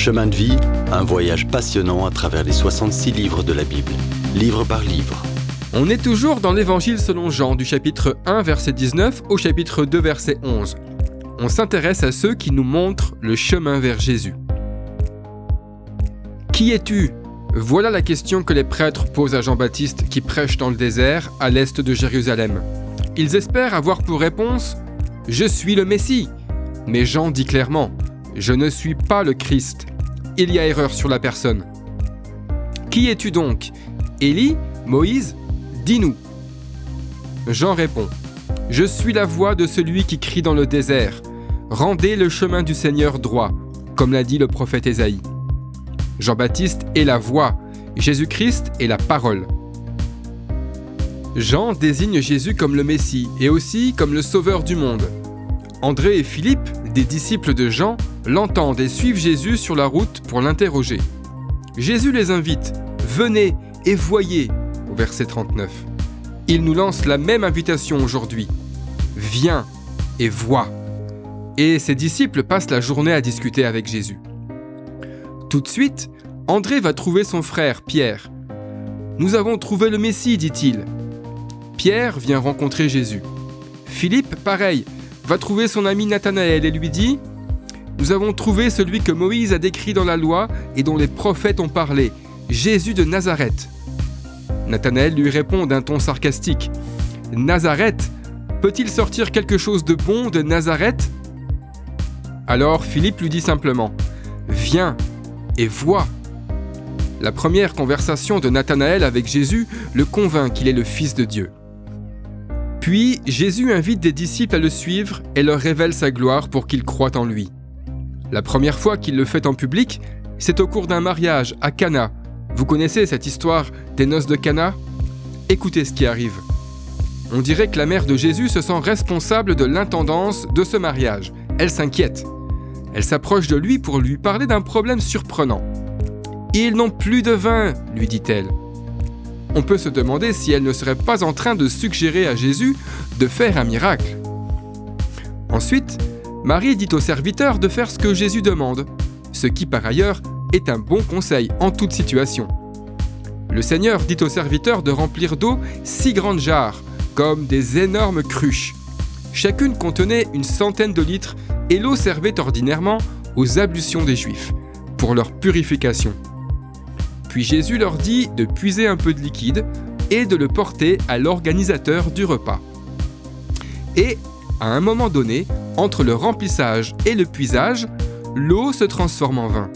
Chemin de vie, un voyage passionnant à travers les 66 livres de la Bible, livre par livre. On est toujours dans l'évangile selon Jean du chapitre 1 verset 19 au chapitre 2 verset 11. On s'intéresse à ceux qui nous montrent le chemin vers Jésus. Qui es-tu? Voilà la question que les prêtres posent à Jean-Baptiste qui prêche dans le désert à l'est de Jérusalem. Ils espèrent avoir pour réponse ⁇ Je suis le Messie ⁇ Mais Jean dit clairement ⁇ Je ne suis pas le Christ. Il y a erreur sur la personne. Qui es-tu donc? Élie? Moïse? Dis-nous. Jean répond ⁇ Je suis la voix de celui qui crie dans le désert. Rendez le chemin du Seigneur droit, comme l'a dit le prophète Ésaïe. Jean-Baptiste est la voix, Jésus-Christ est la parole. Jean désigne Jésus comme le Messie et aussi comme le Sauveur du monde. André et Philippe, des disciples de Jean, l'entendent et suivent Jésus sur la route pour l'interroger. Jésus les invite, venez et voyez, au verset 39. Il nous lance la même invitation aujourd'hui. Viens et vois. Et ses disciples passent la journée à discuter avec Jésus. Tout de suite, André va trouver son frère, Pierre. Nous avons trouvé le Messie, dit-il. Pierre vient rencontrer Jésus. Philippe, pareil, va trouver son ami Nathanaël et lui dit Nous avons trouvé celui que Moïse a décrit dans la loi et dont les prophètes ont parlé, Jésus de Nazareth. Nathanaël lui répond d'un ton sarcastique Nazareth Peut-il sortir quelque chose de bon de Nazareth? Alors Philippe lui dit simplement Viens et vois. La première conversation de Nathanaël avec Jésus le convainc qu'il est le Fils de Dieu. Puis Jésus invite des disciples à le suivre et leur révèle sa gloire pour qu'ils croient en lui. La première fois qu'il le fait en public, c'est au cours d'un mariage à Cana. Vous connaissez cette histoire des noces de Cana? Écoutez ce qui arrive. On dirait que la mère de Jésus se sent responsable de l'intendance de ce mariage. Elle s'inquiète. Elle s'approche de lui pour lui parler d'un problème surprenant. Ils n'ont plus de vin, lui dit-elle. On peut se demander si elle ne serait pas en train de suggérer à Jésus de faire un miracle. Ensuite, Marie dit au serviteur de faire ce que Jésus demande, ce qui par ailleurs est un bon conseil en toute situation. Le Seigneur dit au serviteur de remplir d'eau six grandes jarres, comme des énormes cruches. Chacune contenait une centaine de litres et l'eau servait ordinairement aux ablutions des Juifs, pour leur purification. Puis Jésus leur dit de puiser un peu de liquide et de le porter à l'organisateur du repas. Et, à un moment donné, entre le remplissage et le puisage, l'eau se transforme en vin.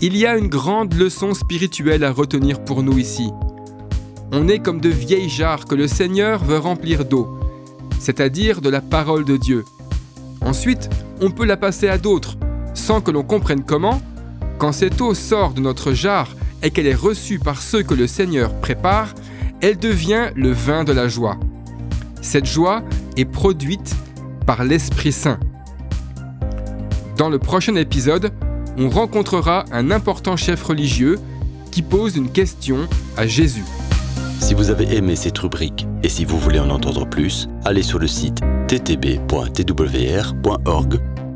Il y a une grande leçon spirituelle à retenir pour nous ici. On est comme de vieilles jarres que le Seigneur veut remplir d'eau, c'est-à-dire de la parole de Dieu. Ensuite, on peut la passer à d'autres, sans que l'on comprenne comment, quand cette eau sort de notre jarre et qu'elle est reçue par ceux que le Seigneur prépare, elle devient le vin de la joie. Cette joie est produite par l'Esprit Saint. Dans le prochain épisode, on rencontrera un important chef religieux qui pose une question à Jésus. Si vous avez aimé cette rubrique et si vous voulez en entendre plus, allez sur le site ttb.twr.org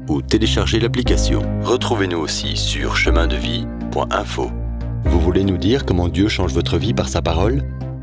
ou téléchargez l'application. Retrouvez-nous aussi sur chemindevie.info. Vous voulez nous dire comment Dieu change votre vie par sa parole?